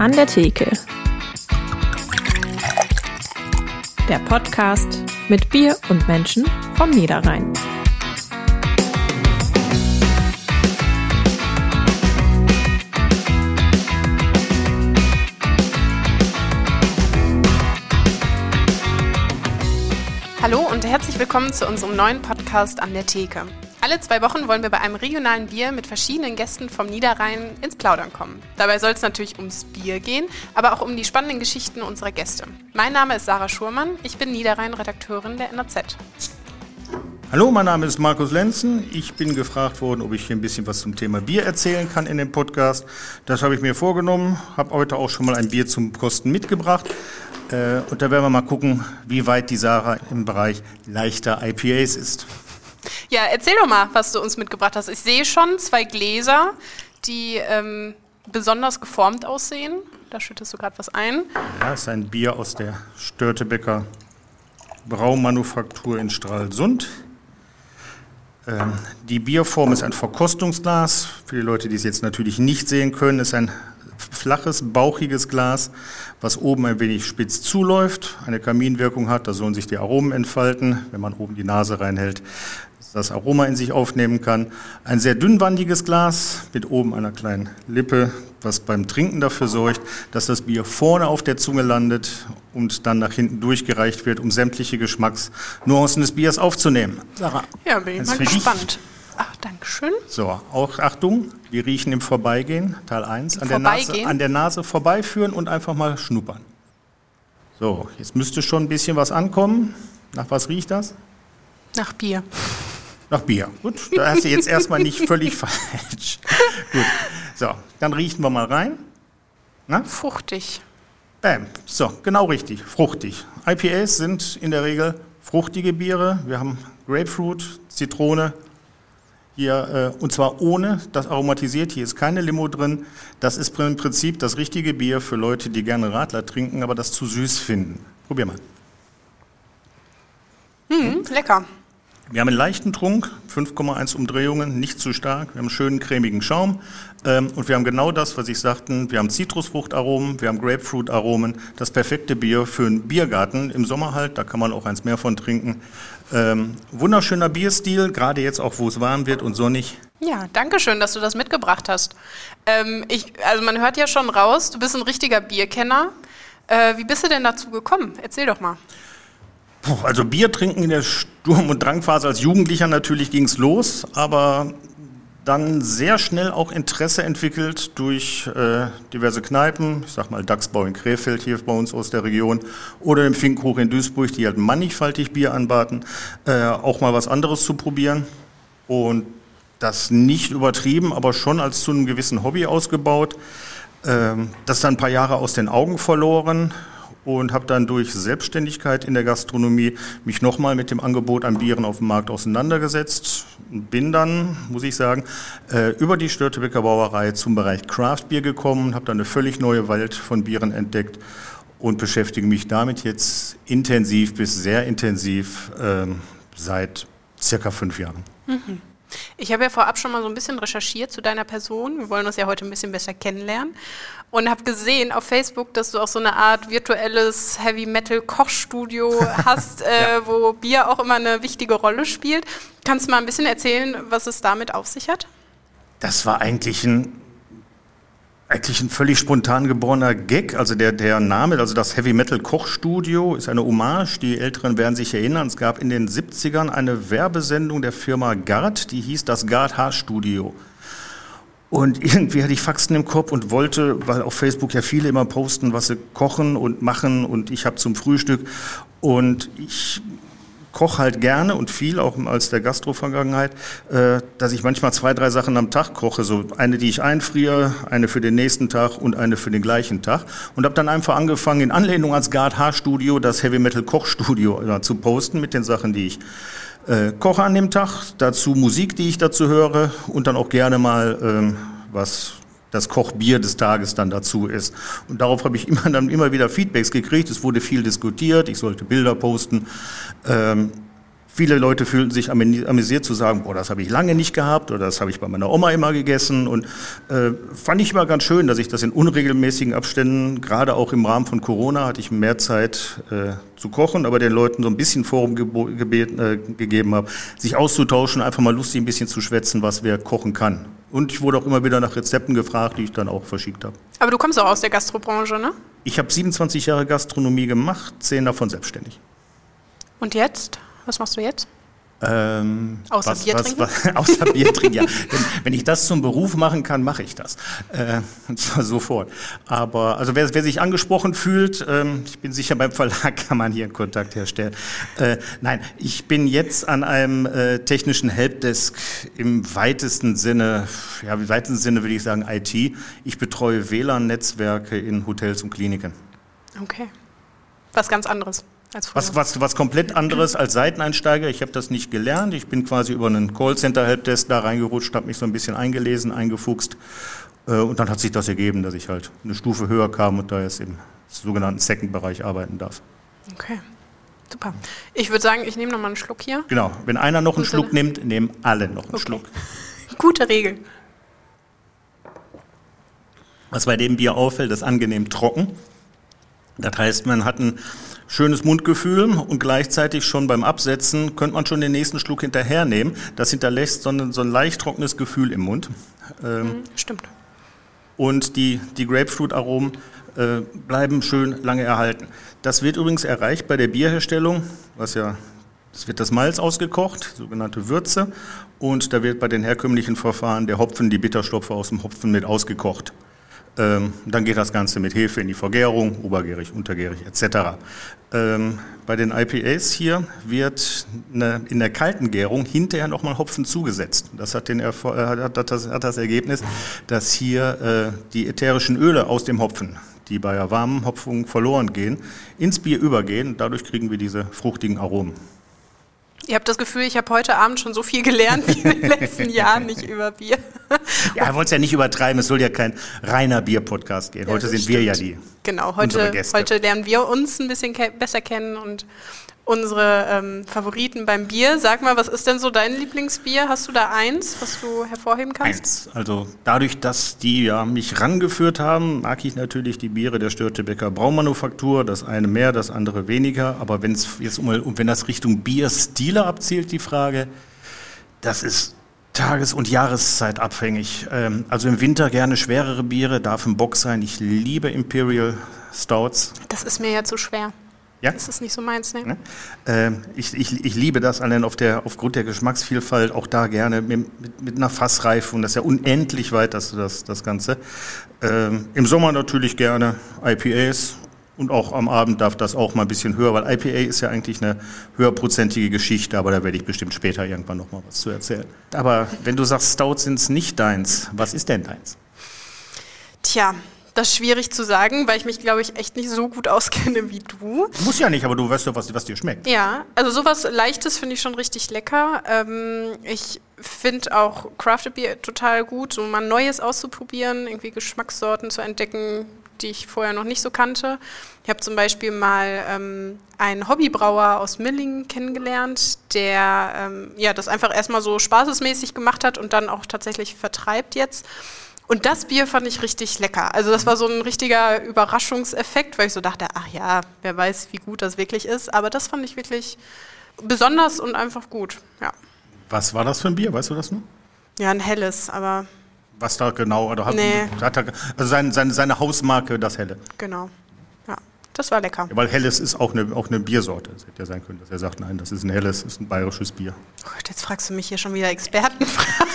An der Theke. Der Podcast mit Bier und Menschen vom Niederrhein. Hallo und herzlich willkommen zu unserem neuen Podcast an der Theke. Alle zwei Wochen wollen wir bei einem regionalen Bier mit verschiedenen Gästen vom Niederrhein ins Plaudern kommen. Dabei soll es natürlich ums Bier gehen, aber auch um die spannenden Geschichten unserer Gäste. Mein Name ist Sarah Schurmann, ich bin Niederrhein-Redakteurin der NRZ. Hallo, mein Name ist Markus Lenzen. Ich bin gefragt worden, ob ich hier ein bisschen was zum Thema Bier erzählen kann in dem Podcast. Das habe ich mir vorgenommen, habe heute auch schon mal ein Bier zum Kosten mitgebracht. Äh, und da werden wir mal gucken, wie weit die Sarah im Bereich leichter IPAs ist. Ja, erzähl doch mal, was du uns mitgebracht hast. Ich sehe schon zwei Gläser, die ähm, besonders geformt aussehen. Da schüttest du gerade was ein. Ja, ist ein Bier aus der Störtebecker Braumanufaktur in Stralsund. Ähm, die Bierform ist ein Verkostungsglas. Für die Leute, die es jetzt natürlich nicht sehen können, ist ein flaches, bauchiges Glas, was oben ein wenig spitz zuläuft, eine Kaminwirkung hat. Da sollen sich die Aromen entfalten. Wenn man oben die Nase reinhält, das Aroma in sich aufnehmen kann. Ein sehr dünnwandiges Glas mit oben einer kleinen Lippe, was beim Trinken dafür sorgt, dass das Bier vorne auf der Zunge landet und dann nach hinten durchgereicht wird, um sämtliche Geschmacksnuancen des Biers aufzunehmen. Sarah. Ja, bin ich mal gespannt. Ach, danke schön. So, auch Achtung, wir riechen im Vorbeigehen, Teil 1, an der, Nase, an der Nase vorbeiführen und einfach mal schnuppern. So, jetzt müsste schon ein bisschen was ankommen. Nach was riecht das? Nach Bier. Nach Bier. Gut, da hast du jetzt erstmal nicht völlig falsch. Gut. So, dann riechen wir mal rein. Na? Fruchtig. Bam. So, genau richtig. Fruchtig. IPAs sind in der Regel fruchtige Biere. Wir haben Grapefruit, Zitrone. Hier, äh, und zwar ohne das aromatisiert. Hier ist keine Limo drin. Das ist im Prinzip das richtige Bier für Leute, die gerne Radler trinken, aber das zu süß finden. Probier mal. Hm, lecker. Wir haben einen leichten Trunk, 5,1 Umdrehungen, nicht zu stark. Wir haben einen schönen cremigen Schaum. Ähm, und wir haben genau das, was ich sagte. Wir haben Zitrusfruchtaromen, wir haben Grapefruitaromen. Das perfekte Bier für einen Biergarten im Sommer halt. Da kann man auch eins mehr von trinken. Ähm, wunderschöner Bierstil, gerade jetzt auch, wo es warm wird und sonnig. Ja, danke schön, dass du das mitgebracht hast. Ähm, ich, also man hört ja schon raus, du bist ein richtiger Bierkenner. Äh, wie bist du denn dazu gekommen? Erzähl doch mal. Puh, also Bier trinken in der Sturm- und Drangphase als Jugendlicher natürlich ging es los, aber dann sehr schnell auch Interesse entwickelt durch äh, diverse Kneipen, ich sag mal Dachsbau in Krefeld hier bei uns aus der Region oder im Finkhoch in Duisburg, die halt mannigfaltig Bier anbaten, äh, auch mal was anderes zu probieren und das nicht übertrieben, aber schon als zu einem gewissen Hobby ausgebaut. Ähm, das dann ein paar Jahre aus den Augen verloren und habe dann durch Selbstständigkeit in der Gastronomie mich nochmal mit dem Angebot an Bieren auf dem Markt auseinandergesetzt. Bin dann, muss ich sagen, äh, über die Störtebecker Brauerei zum Bereich Craft Bier gekommen, habe dann eine völlig neue Welt von Bieren entdeckt und beschäftige mich damit jetzt intensiv bis sehr intensiv ähm, seit circa fünf Jahren. Mhm. Ich habe ja vorab schon mal so ein bisschen recherchiert zu deiner Person. Wir wollen uns ja heute ein bisschen besser kennenlernen. Und habe gesehen auf Facebook, dass du auch so eine Art virtuelles Heavy Metal Kochstudio hast, äh, ja. wo Bier auch immer eine wichtige Rolle spielt. Kannst du mal ein bisschen erzählen, was es damit auf sich hat? Das war eigentlich ein eigentlich ein völlig spontan geborener Gag. Also der, der Name, also das Heavy Metal Kochstudio ist eine Hommage. Die Älteren werden sich erinnern. Es gab in den 70ern eine Werbesendung der Firma Gard, die hieß das Gard Haarstudio. Und irgendwie hatte ich Faxen im Kopf und wollte, weil auf Facebook ja viele immer posten, was sie kochen und machen und ich habe zum Frühstück und ich koche halt gerne und viel, auch als der Gastro-Vergangenheit, äh, dass ich manchmal zwei, drei Sachen am Tag koche. So eine, die ich einfriere, eine für den nächsten Tag und eine für den gleichen Tag. Und habe dann einfach angefangen, in Anlehnung ans Guard H-Studio das Heavy Metal Kochstudio äh, zu posten mit den Sachen, die ich äh, koche an dem Tag. Dazu Musik, die ich dazu höre und dann auch gerne mal ähm, was das Kochbier des Tages dann dazu ist. Und darauf habe ich immer, dann immer wieder Feedbacks gekriegt. Es wurde viel diskutiert, ich sollte Bilder posten. Ähm, Viele Leute fühlten sich amüsiert zu sagen, boah, das habe ich lange nicht gehabt oder das habe ich bei meiner Oma immer gegessen. Und äh, fand ich immer ganz schön, dass ich das in unregelmäßigen Abständen, gerade auch im Rahmen von Corona, hatte ich mehr Zeit äh, zu kochen, aber den Leuten so ein bisschen Forum gebeten, äh, gegeben habe, sich auszutauschen, einfach mal lustig ein bisschen zu schwätzen, was wer kochen kann. Und ich wurde auch immer wieder nach Rezepten gefragt, die ich dann auch verschickt habe. Aber du kommst auch aus der Gastrobranche, ne? Ich habe 27 Jahre Gastronomie gemacht, zehn davon selbstständig. Und jetzt? Was machst du jetzt? Ähm, außer was, Bier was, trinken? Was, außer Bier trinken, ja. Wenn, wenn, ich das zum Beruf machen kann, mache ich das. Äh, und zwar sofort. Aber also wer, wer sich angesprochen fühlt, ähm, ich bin sicher, beim Verlag kann man hier Kontakt herstellen. Äh, nein, ich bin jetzt an einem äh, technischen Helpdesk im weitesten Sinne, ja, im weitesten Sinne würde ich sagen IT. Ich betreue WLAN-Netzwerke in Hotels und Kliniken. Okay. Was ganz anderes. Was, was, was komplett anderes als Seiteneinsteiger. Ich habe das nicht gelernt. Ich bin quasi über einen Callcenter-Helpdesk da reingerutscht, habe mich so ein bisschen eingelesen, eingefuchst. Äh, und dann hat sich das ergeben, dass ich halt eine Stufe höher kam und da jetzt im sogenannten Second-Bereich arbeiten darf. Okay. Super. Ich würde sagen, ich nehme noch mal einen Schluck hier. Genau. Wenn einer noch einen Gute. Schluck nimmt, nehmen alle noch einen okay. Schluck. Gute Regel. Was bei dem Bier auffällt, ist angenehm trocken. Das heißt, man hat ein schönes Mundgefühl und gleichzeitig schon beim Absetzen könnte man schon den nächsten Schluck hinterhernehmen. Das hinterlässt so ein, so ein leicht trockenes Gefühl im Mund. Ähm, mhm, Stimmt. Und die, die Grapefruit-Aromen äh, bleiben schön lange erhalten. Das wird übrigens erreicht bei der Bierherstellung, was ja, es wird das Malz ausgekocht, sogenannte Würze, und da wird bei den herkömmlichen Verfahren der Hopfen, die Bitterstoffe aus dem Hopfen mit ausgekocht. Ähm, dann geht das Ganze mit Hefe in die Vergärung, obergärig, untergärig etc. Ähm, bei den IPAs hier wird eine, in der kalten Gärung hinterher nochmal Hopfen zugesetzt. Das hat, den, äh, hat, das, hat das Ergebnis, dass hier äh, die ätherischen Öle aus dem Hopfen, die bei der warmen Hopfung verloren gehen, ins Bier übergehen. Dadurch kriegen wir diese fruchtigen Aromen. Ihr habt das Gefühl, ich habe heute Abend schon so viel gelernt wie in den letzten Jahren nicht über Bier. Ja, wir wollen es ja nicht übertreiben, es soll ja kein reiner Bier-Podcast gehen. Heute ja, sind stimmt. wir ja die. Genau, heute, heute lernen wir uns ein bisschen ke besser kennen und unsere ähm, Favoriten beim Bier. Sag mal, was ist denn so dein Lieblingsbier? Hast du da eins, was du hervorheben kannst? Eins. Also dadurch, dass die ja mich rangeführt haben, mag ich natürlich die Biere der Störtebecker Braumanufaktur. Das eine mehr, das andere weniger. Aber wenn es jetzt um, wenn das Richtung Bierstile abzielt, die Frage, das ist Tages- und Jahreszeit abhängig. Ähm, also im Winter gerne schwerere Biere, darf ein Bock sein. Ich liebe Imperial Stouts. Das ist mir ja zu schwer. Ja? Das ist nicht so meins, ne? Äh, ich, ich, ich liebe das allein auf der, aufgrund der Geschmacksvielfalt, auch da gerne mit, mit, einer Fassreife und das ist ja unendlich weit, das, das, das Ganze. Ähm, Im Sommer natürlich gerne IPAs und auch am Abend darf das auch mal ein bisschen höher, weil IPA ist ja eigentlich eine höherprozentige Geschichte, aber da werde ich bestimmt später irgendwann noch mal was zu erzählen. Aber wenn du sagst, Stout sind es nicht deins, was ist denn deins? Tja, das ist schwierig zu sagen, weil ich mich, glaube ich, echt nicht so gut auskenne wie du. Muss ja nicht, aber du weißt ja, was, was dir schmeckt. Ja, also sowas Leichtes finde ich schon richtig lecker. Ähm, ich finde auch Crafted Beer total gut, so mal Neues auszuprobieren, irgendwie Geschmackssorten zu entdecken, die ich vorher noch nicht so kannte. Ich habe zum Beispiel mal ähm, einen Hobbybrauer aus Milling kennengelernt, der ähm, ja, das einfach erstmal so spaßesmäßig gemacht hat und dann auch tatsächlich vertreibt jetzt. Und das Bier fand ich richtig lecker. Also das war so ein richtiger Überraschungseffekt, weil ich so dachte, ach ja, wer weiß, wie gut das wirklich ist. Aber das fand ich wirklich besonders und einfach gut. Ja. Was war das für ein Bier? Weißt du das nur? Ja, ein helles, aber. Was da genau? Oder hat, nee. hat er, also seine, seine, seine Hausmarke, das Helle. Genau. Ja, das war lecker. Ja, weil helles ist auch eine, auch eine Biersorte. Es hätte ja sein können, dass er sagt, nein, das ist ein helles, ist ein bayerisches Bier. Oh Gott, jetzt fragst du mich hier schon wieder Expertenfragen.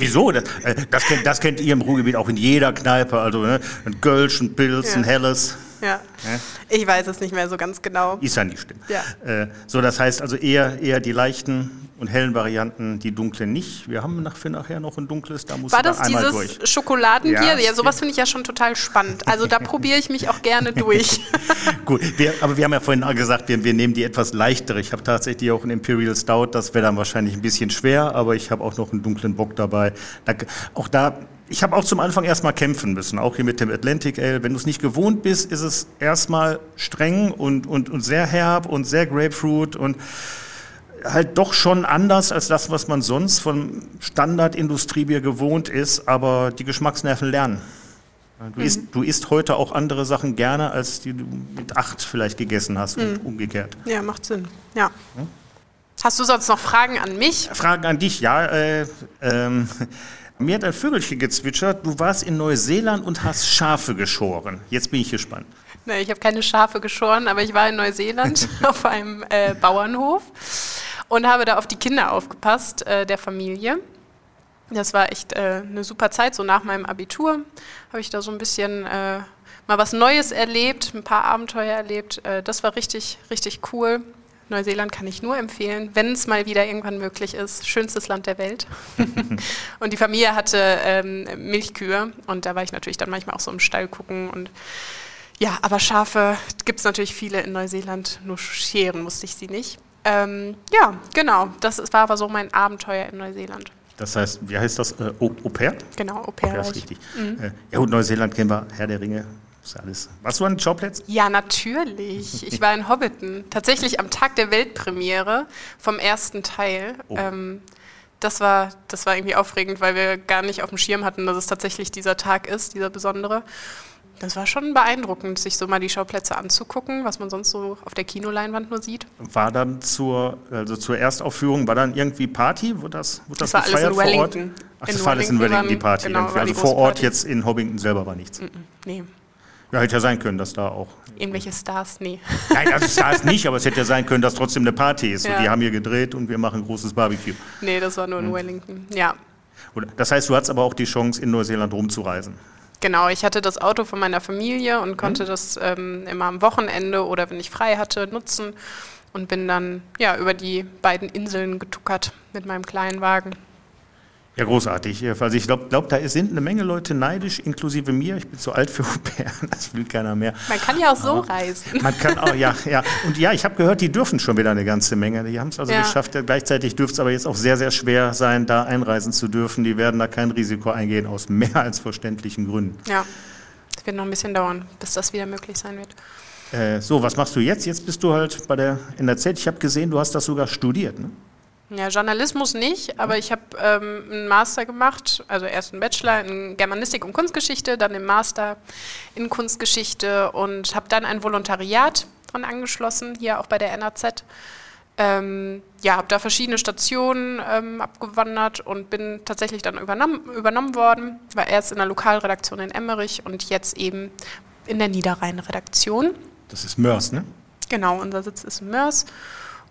Wieso? Das, äh, das, kennt, das kennt ihr im Ruhrgebiet auch in jeder Kneipe. Also ne? ein Gölsch, ein Pilz, ja. ein Helles. Ja. ja. Ich weiß es nicht mehr so ganz genau. Ist ja nicht schlimm. Ja. Äh, so, das heißt also eher, eher die leichten und hellen Varianten, die dunklen nicht. Wir haben nach, für nachher noch ein dunkles, da muss War das einmal dieses durch. Schokoladenbier? Ja, ja sowas finde ich ja schon total spannend. Also da probiere ich mich auch gerne durch. Gut, wir, aber wir haben ja vorhin gesagt, wir, wir nehmen die etwas leichtere. Ich habe tatsächlich auch ein Imperial Stout, das wäre dann wahrscheinlich ein bisschen schwer, aber ich habe auch noch einen dunklen Bock dabei. Da, auch da ich habe auch zum Anfang erstmal kämpfen müssen, auch hier mit dem Atlantic Ale. Wenn du es nicht gewohnt bist, ist es erstmal streng und, und, und sehr herb und sehr Grapefruit und halt doch schon anders als das, was man sonst von Standard-Industriebier gewohnt ist, aber die Geschmacksnerven lernen. Du, mhm. isst, du isst heute auch andere Sachen gerne, als die du mit acht vielleicht gegessen hast mhm. und umgekehrt. Ja, macht Sinn. Ja. Hm? Hast du sonst noch Fragen an mich? Fragen an dich, ja. Äh, ähm, mir hat ein Vögelchen gezwitschert, du warst in Neuseeland und hast Schafe geschoren. Jetzt bin ich gespannt. Nee, ich habe keine Schafe geschoren, aber ich war in Neuseeland auf einem äh, Bauernhof und habe da auf die Kinder aufgepasst äh, der Familie. Das war echt äh, eine super Zeit. So nach meinem Abitur habe ich da so ein bisschen äh, mal was Neues erlebt, ein paar Abenteuer erlebt. Äh, das war richtig, richtig cool. Neuseeland kann ich nur empfehlen, wenn es mal wieder irgendwann möglich ist. Schönstes Land der Welt. und die Familie hatte ähm, Milchkühe und da war ich natürlich dann manchmal auch so im Stall gucken und ja, aber Schafe gibt es natürlich viele in Neuseeland, nur scheren musste ich sie nicht. Ähm, ja, genau, das war aber so mein Abenteuer in Neuseeland. Das heißt, wie heißt das? Äh, Au, Au pair? Genau, Au pair. Ja, ist richtig. Mhm. Äh, ja gut, Neuseeland kennen wir, Herr der Ringe, alles. Warst du an den Schauplätzen? Ja, natürlich. Ich war in Hobbiton. Tatsächlich am Tag der Weltpremiere vom ersten Teil. Oh. Ähm, das, war, das war irgendwie aufregend, weil wir gar nicht auf dem Schirm hatten, dass es tatsächlich dieser Tag ist, dieser besondere. Das war schon beeindruckend, sich so mal die Schauplätze anzugucken, was man sonst so auf der Kinoleinwand nur sieht. War dann zur, also zur Erstaufführung, war dann irgendwie Party? Wurde das, wurde das, das war alles in Wellington. Ach, das in war alles in Wellington, die Party. Genau, also vor Ort Party. jetzt in Hobbington selber war nichts. Nee. Ja, hätte ja sein können, dass da auch. Irgendwelche Stars, nee. Nein, also Stars nicht, aber es hätte ja sein können, dass trotzdem eine Party ist. Ja. Und die haben hier gedreht und wir machen ein großes Barbecue. Nee, das war nur in hm. Wellington, ja. Das heißt, du hattest aber auch die Chance, in Neuseeland rumzureisen. Genau, ich hatte das Auto von meiner Familie und konnte mhm. das ähm, immer am Wochenende oder wenn ich frei hatte nutzen und bin dann ja über die beiden Inseln getuckert mit meinem kleinen Wagen. Ja, großartig. Also ich glaube, glaub, da sind eine Menge Leute neidisch, inklusive mir. Ich bin zu alt für pair, das will keiner mehr. Man kann ja auch so Aber reisen. Man kann auch, ja, ja. Und ja, ich habe gehört, die dürfen schon wieder eine ganze Menge. Die haben es also ja. geschafft. Gleichzeitig dürfte es aber jetzt auch sehr, sehr schwer sein, da einreisen zu dürfen. Die werden da kein Risiko eingehen, aus mehr als verständlichen Gründen. Ja, es wird noch ein bisschen dauern, bis das wieder möglich sein wird. Äh, so, was machst du jetzt? Jetzt bist du halt bei der NRZ. Ich habe gesehen, du hast das sogar studiert, ne? Ja, Journalismus nicht, aber ich habe ähm, einen Master gemacht, also erst einen Bachelor in Germanistik und Kunstgeschichte, dann den Master in Kunstgeschichte und habe dann ein Volontariat dran angeschlossen, hier auch bei der NAZ. Ähm, ja, habe da verschiedene Stationen ähm, abgewandert und bin tatsächlich dann übernommen, übernommen worden. War erst in der Lokalredaktion in Emmerich und jetzt eben in der Niederrhein-Redaktion. Das ist Mörs, ne? Genau, unser Sitz ist in Mörs.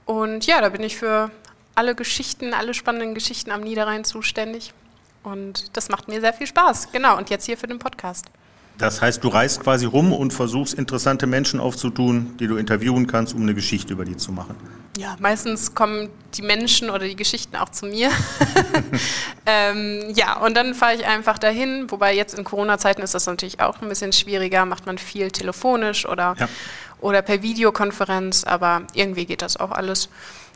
Und ja, da bin ich für alle Geschichten, alle spannenden Geschichten am Niederrhein zuständig. Und das macht mir sehr viel Spaß. Genau, und jetzt hier für den Podcast. Das heißt, du reist quasi rum und versuchst interessante Menschen aufzutun, die du interviewen kannst, um eine Geschichte über die zu machen. Ja, meistens kommen die Menschen oder die Geschichten auch zu mir. ähm, ja, und dann fahre ich einfach dahin, wobei jetzt in Corona-Zeiten ist das natürlich auch ein bisschen schwieriger, macht man viel telefonisch oder, ja. oder per Videokonferenz, aber irgendwie geht das auch alles.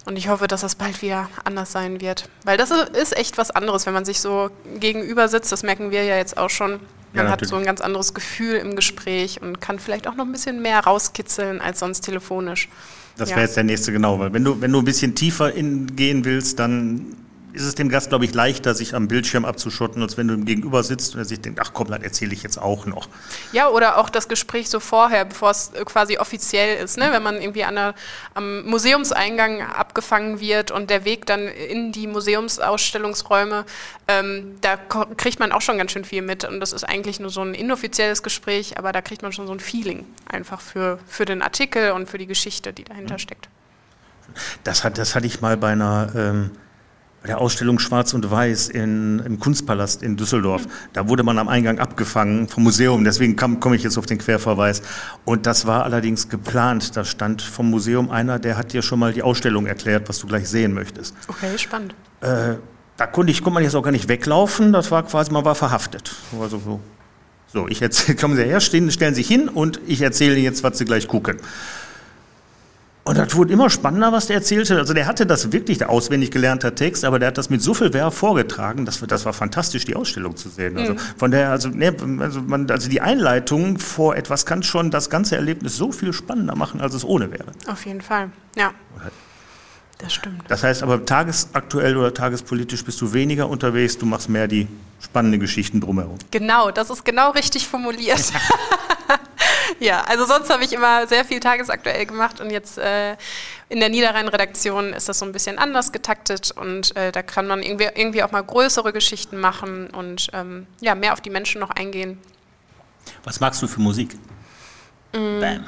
Und ich hoffe, dass das bald wieder anders sein wird. Weil das ist echt was anderes, wenn man sich so gegenüber sitzt. Das merken wir ja jetzt auch schon. Man ja, hat so ein ganz anderes Gefühl im Gespräch und kann vielleicht auch noch ein bisschen mehr rauskitzeln als sonst telefonisch. Das wäre jetzt der nächste, genau. Weil wenn du, wenn du ein bisschen tiefer in, gehen willst, dann ist es dem Gast, glaube ich, leichter, sich am Bildschirm abzuschotten, als wenn du ihm gegenüber sitzt und er sich denkt, ach komm, das erzähle ich jetzt auch noch. Ja, oder auch das Gespräch so vorher, bevor es äh, quasi offiziell ist, ne? wenn man irgendwie an der, am Museumseingang abgefangen wird und der Weg dann in die Museumsausstellungsräume, ähm, da kriegt man auch schon ganz schön viel mit und das ist eigentlich nur so ein inoffizielles Gespräch, aber da kriegt man schon so ein Feeling einfach für, für den Artikel und für die Geschichte, die dahinter mhm. steckt. Das, hat, das hatte ich mal bei einer... Ähm bei der Ausstellung Schwarz und Weiß in, im Kunstpalast in Düsseldorf. Da wurde man am Eingang abgefangen vom Museum, deswegen komme ich jetzt auf den Querverweis. Und das war allerdings geplant. Da stand vom Museum einer, der hat dir schon mal die Ausstellung erklärt, was du gleich sehen möchtest. Okay, spannend. Äh, da konnte, ich, konnte man jetzt auch gar nicht weglaufen, das war quasi, man war verhaftet. Also so, so ich erzähle, kommen Sie her, stehen, stellen Sie sich hin und ich erzähle Ihnen jetzt, was Sie gleich gucken. Und das wurde immer spannender, was der erzählte. Also der hatte das wirklich, der auswendig gelernter Text, aber der hat das mit so viel Werf vorgetragen, das, das war fantastisch, die Ausstellung zu sehen. Also mhm. von der, also, ne, also, man, also die Einleitung vor etwas kann schon das ganze Erlebnis so viel spannender machen, als es ohne wäre. Auf jeden Fall, ja. Das stimmt. Das heißt aber tagesaktuell oder tagespolitisch bist du weniger unterwegs, du machst mehr die spannenden Geschichten drumherum. Genau, das ist genau richtig formuliert. ja, also sonst habe ich immer sehr viel tagesaktuell gemacht und jetzt äh, in der Niederrhein-Redaktion ist das so ein bisschen anders getaktet und äh, da kann man irgendwie, irgendwie auch mal größere Geschichten machen und ähm, ja, mehr auf die Menschen noch eingehen. Was magst du für Musik? Mm. Bam.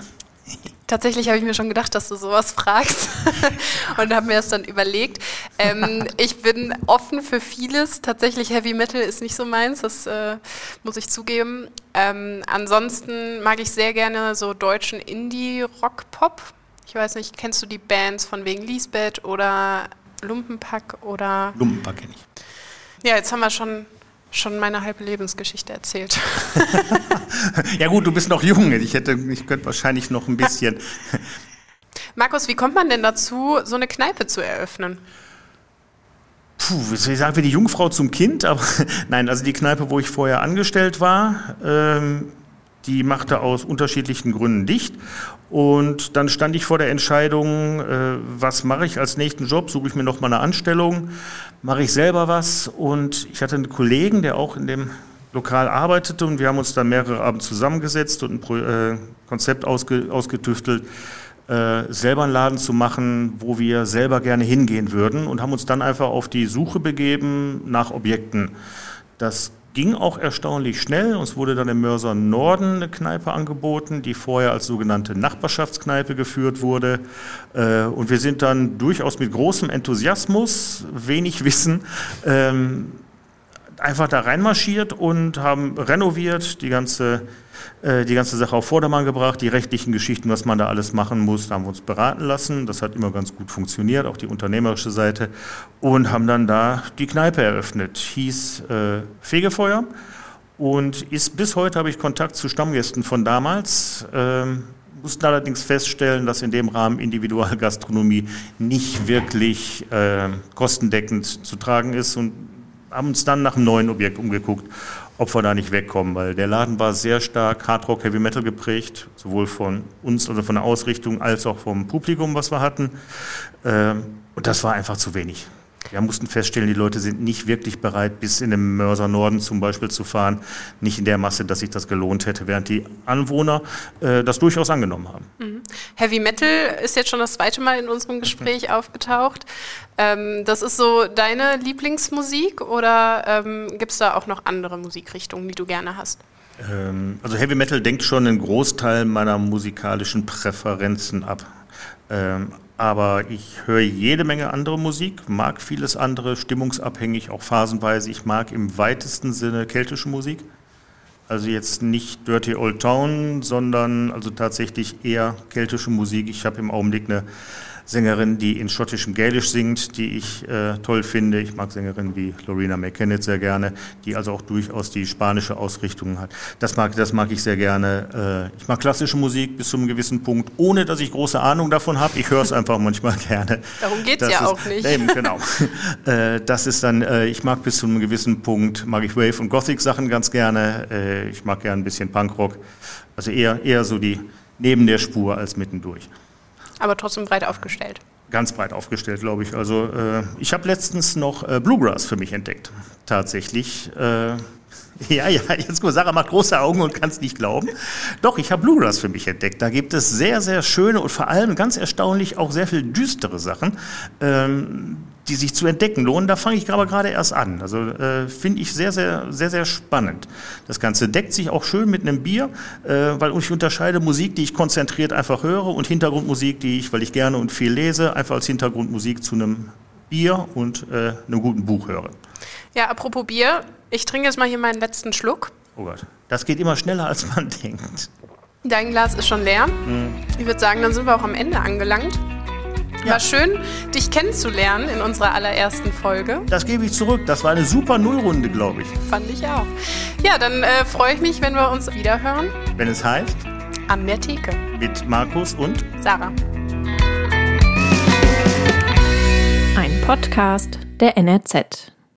Tatsächlich habe ich mir schon gedacht, dass du sowas fragst und habe mir das dann überlegt. Ähm, ich bin offen für vieles. Tatsächlich Heavy Metal ist nicht so meins, das äh, muss ich zugeben. Ähm, ansonsten mag ich sehr gerne so deutschen Indie-Rock-Pop. Ich weiß nicht, kennst du die Bands von wegen Lisbeth oder Lumpenpack oder. Lumpenpack kenne ich. Ja, jetzt haben wir schon schon meine halbe Lebensgeschichte erzählt. ja gut, du bist noch jung. Ich hätte, ich könnte wahrscheinlich noch ein bisschen. Markus, wie kommt man denn dazu, so eine Kneipe zu eröffnen? Puh, wie sagen wir die Jungfrau zum Kind? Aber nein, also die Kneipe, wo ich vorher angestellt war, ähm, die machte aus unterschiedlichen Gründen dicht. Und dann stand ich vor der Entscheidung, äh, was mache ich als nächsten Job? Suche ich mir noch mal eine Anstellung? Mache ich selber was? Und ich hatte einen Kollegen, der auch in dem Lokal arbeitete und wir haben uns dann mehrere Abend zusammengesetzt und ein Pro äh, Konzept ausge ausgetüftelt, äh, selber einen Laden zu machen, wo wir selber gerne hingehen würden und haben uns dann einfach auf die Suche begeben nach Objekten. Das ging auch erstaunlich schnell. Uns wurde dann im Mörser Norden eine Kneipe angeboten, die vorher als sogenannte Nachbarschaftskneipe geführt wurde. Äh, und wir sind dann durchaus mit großem Enthusiasmus, wenig Wissen, ähm, einfach da reinmarschiert und haben renoviert, die ganze die ganze Sache auf Vordermann gebracht, die rechtlichen Geschichten, was man da alles machen muss, da haben wir uns beraten lassen. Das hat immer ganz gut funktioniert, auch die unternehmerische Seite. Und haben dann da die Kneipe eröffnet. Hieß äh, Fegefeuer und ist bis heute habe ich Kontakt zu Stammgästen von damals. Ähm, mussten allerdings feststellen, dass in dem Rahmen Individualgastronomie nicht wirklich äh, kostendeckend zu tragen ist und haben uns dann nach einem neuen Objekt umgeguckt ob wir da nicht wegkommen, weil der Laden war sehr stark Hardrock, Heavy Metal geprägt, sowohl von uns, also von der Ausrichtung, als auch vom Publikum, was wir hatten. Ähm, und das war einfach zu wenig. Wir mussten feststellen, die Leute sind nicht wirklich bereit, bis in den Mörser Norden zum Beispiel zu fahren. Nicht in der Masse, dass sich das gelohnt hätte, während die Anwohner äh, das durchaus angenommen haben. Mhm. Heavy Metal ist jetzt schon das zweite Mal in unserem Gespräch mhm. aufgetaucht. Ähm, das ist so deine Lieblingsmusik oder ähm, gibt es da auch noch andere Musikrichtungen, die du gerne hast? Ähm, also Heavy Metal denkt schon einen Großteil meiner musikalischen Präferenzen ab. Ähm, aber ich höre jede Menge andere Musik, mag vieles andere, stimmungsabhängig, auch phasenweise. Ich mag im weitesten Sinne keltische Musik. Also jetzt nicht Dirty Old Town, sondern also tatsächlich eher keltische Musik. Ich habe im Augenblick eine Sängerin, die in schottischem Gälisch singt, die ich äh, toll finde. Ich mag Sängerinnen wie Lorena McKennitt sehr gerne, die also auch durchaus die spanische Ausrichtung hat. Das mag, das mag ich sehr gerne. Äh, ich mag klassische Musik bis zu einem gewissen Punkt, ohne dass ich große Ahnung davon habe. Ich höre es einfach manchmal gerne. Darum geht es ja ist, auch nicht. Eben, genau. äh, das ist dann, äh, ich mag bis zu einem gewissen Punkt, mag ich Wave- und Gothic-Sachen ganz gerne. Äh, ich mag gerne ein bisschen Punkrock. Also eher, eher so die neben der Spur als mittendurch aber trotzdem breit aufgestellt. Ganz breit aufgestellt, glaube ich. Also äh, ich habe letztens noch äh, Bluegrass für mich entdeckt, tatsächlich. Äh, ja, ja, jetzt guck, Sarah macht große Augen und kann es nicht glauben. Doch, ich habe Bluegrass für mich entdeckt. Da gibt es sehr, sehr schöne und vor allem ganz erstaunlich auch sehr viel düstere Sachen, ähm, die sich zu entdecken lohnen. Da fange ich aber gerade erst an. Also äh, finde ich sehr, sehr, sehr, sehr spannend. Das Ganze deckt sich auch schön mit einem Bier, äh, weil ich unterscheide Musik, die ich konzentriert einfach höre und Hintergrundmusik, die ich, weil ich gerne und viel lese, einfach als Hintergrundmusik zu einem Bier und äh, einem guten Buch höre. Ja, apropos Bier, ich trinke jetzt mal hier meinen letzten Schluck. Oh Gott, das geht immer schneller, als man denkt. Dein Glas ist schon leer. Mhm. Ich würde sagen, dann sind wir auch am Ende angelangt. Ja. War schön, dich kennenzulernen in unserer allerersten Folge. Das gebe ich zurück. Das war eine super Nullrunde, glaube ich. Fand ich auch. Ja, dann äh, freue ich mich, wenn wir uns wieder hören. Wenn es heißt? An der Theke. Mit Markus und Sarah. Ein Podcast der NRZ.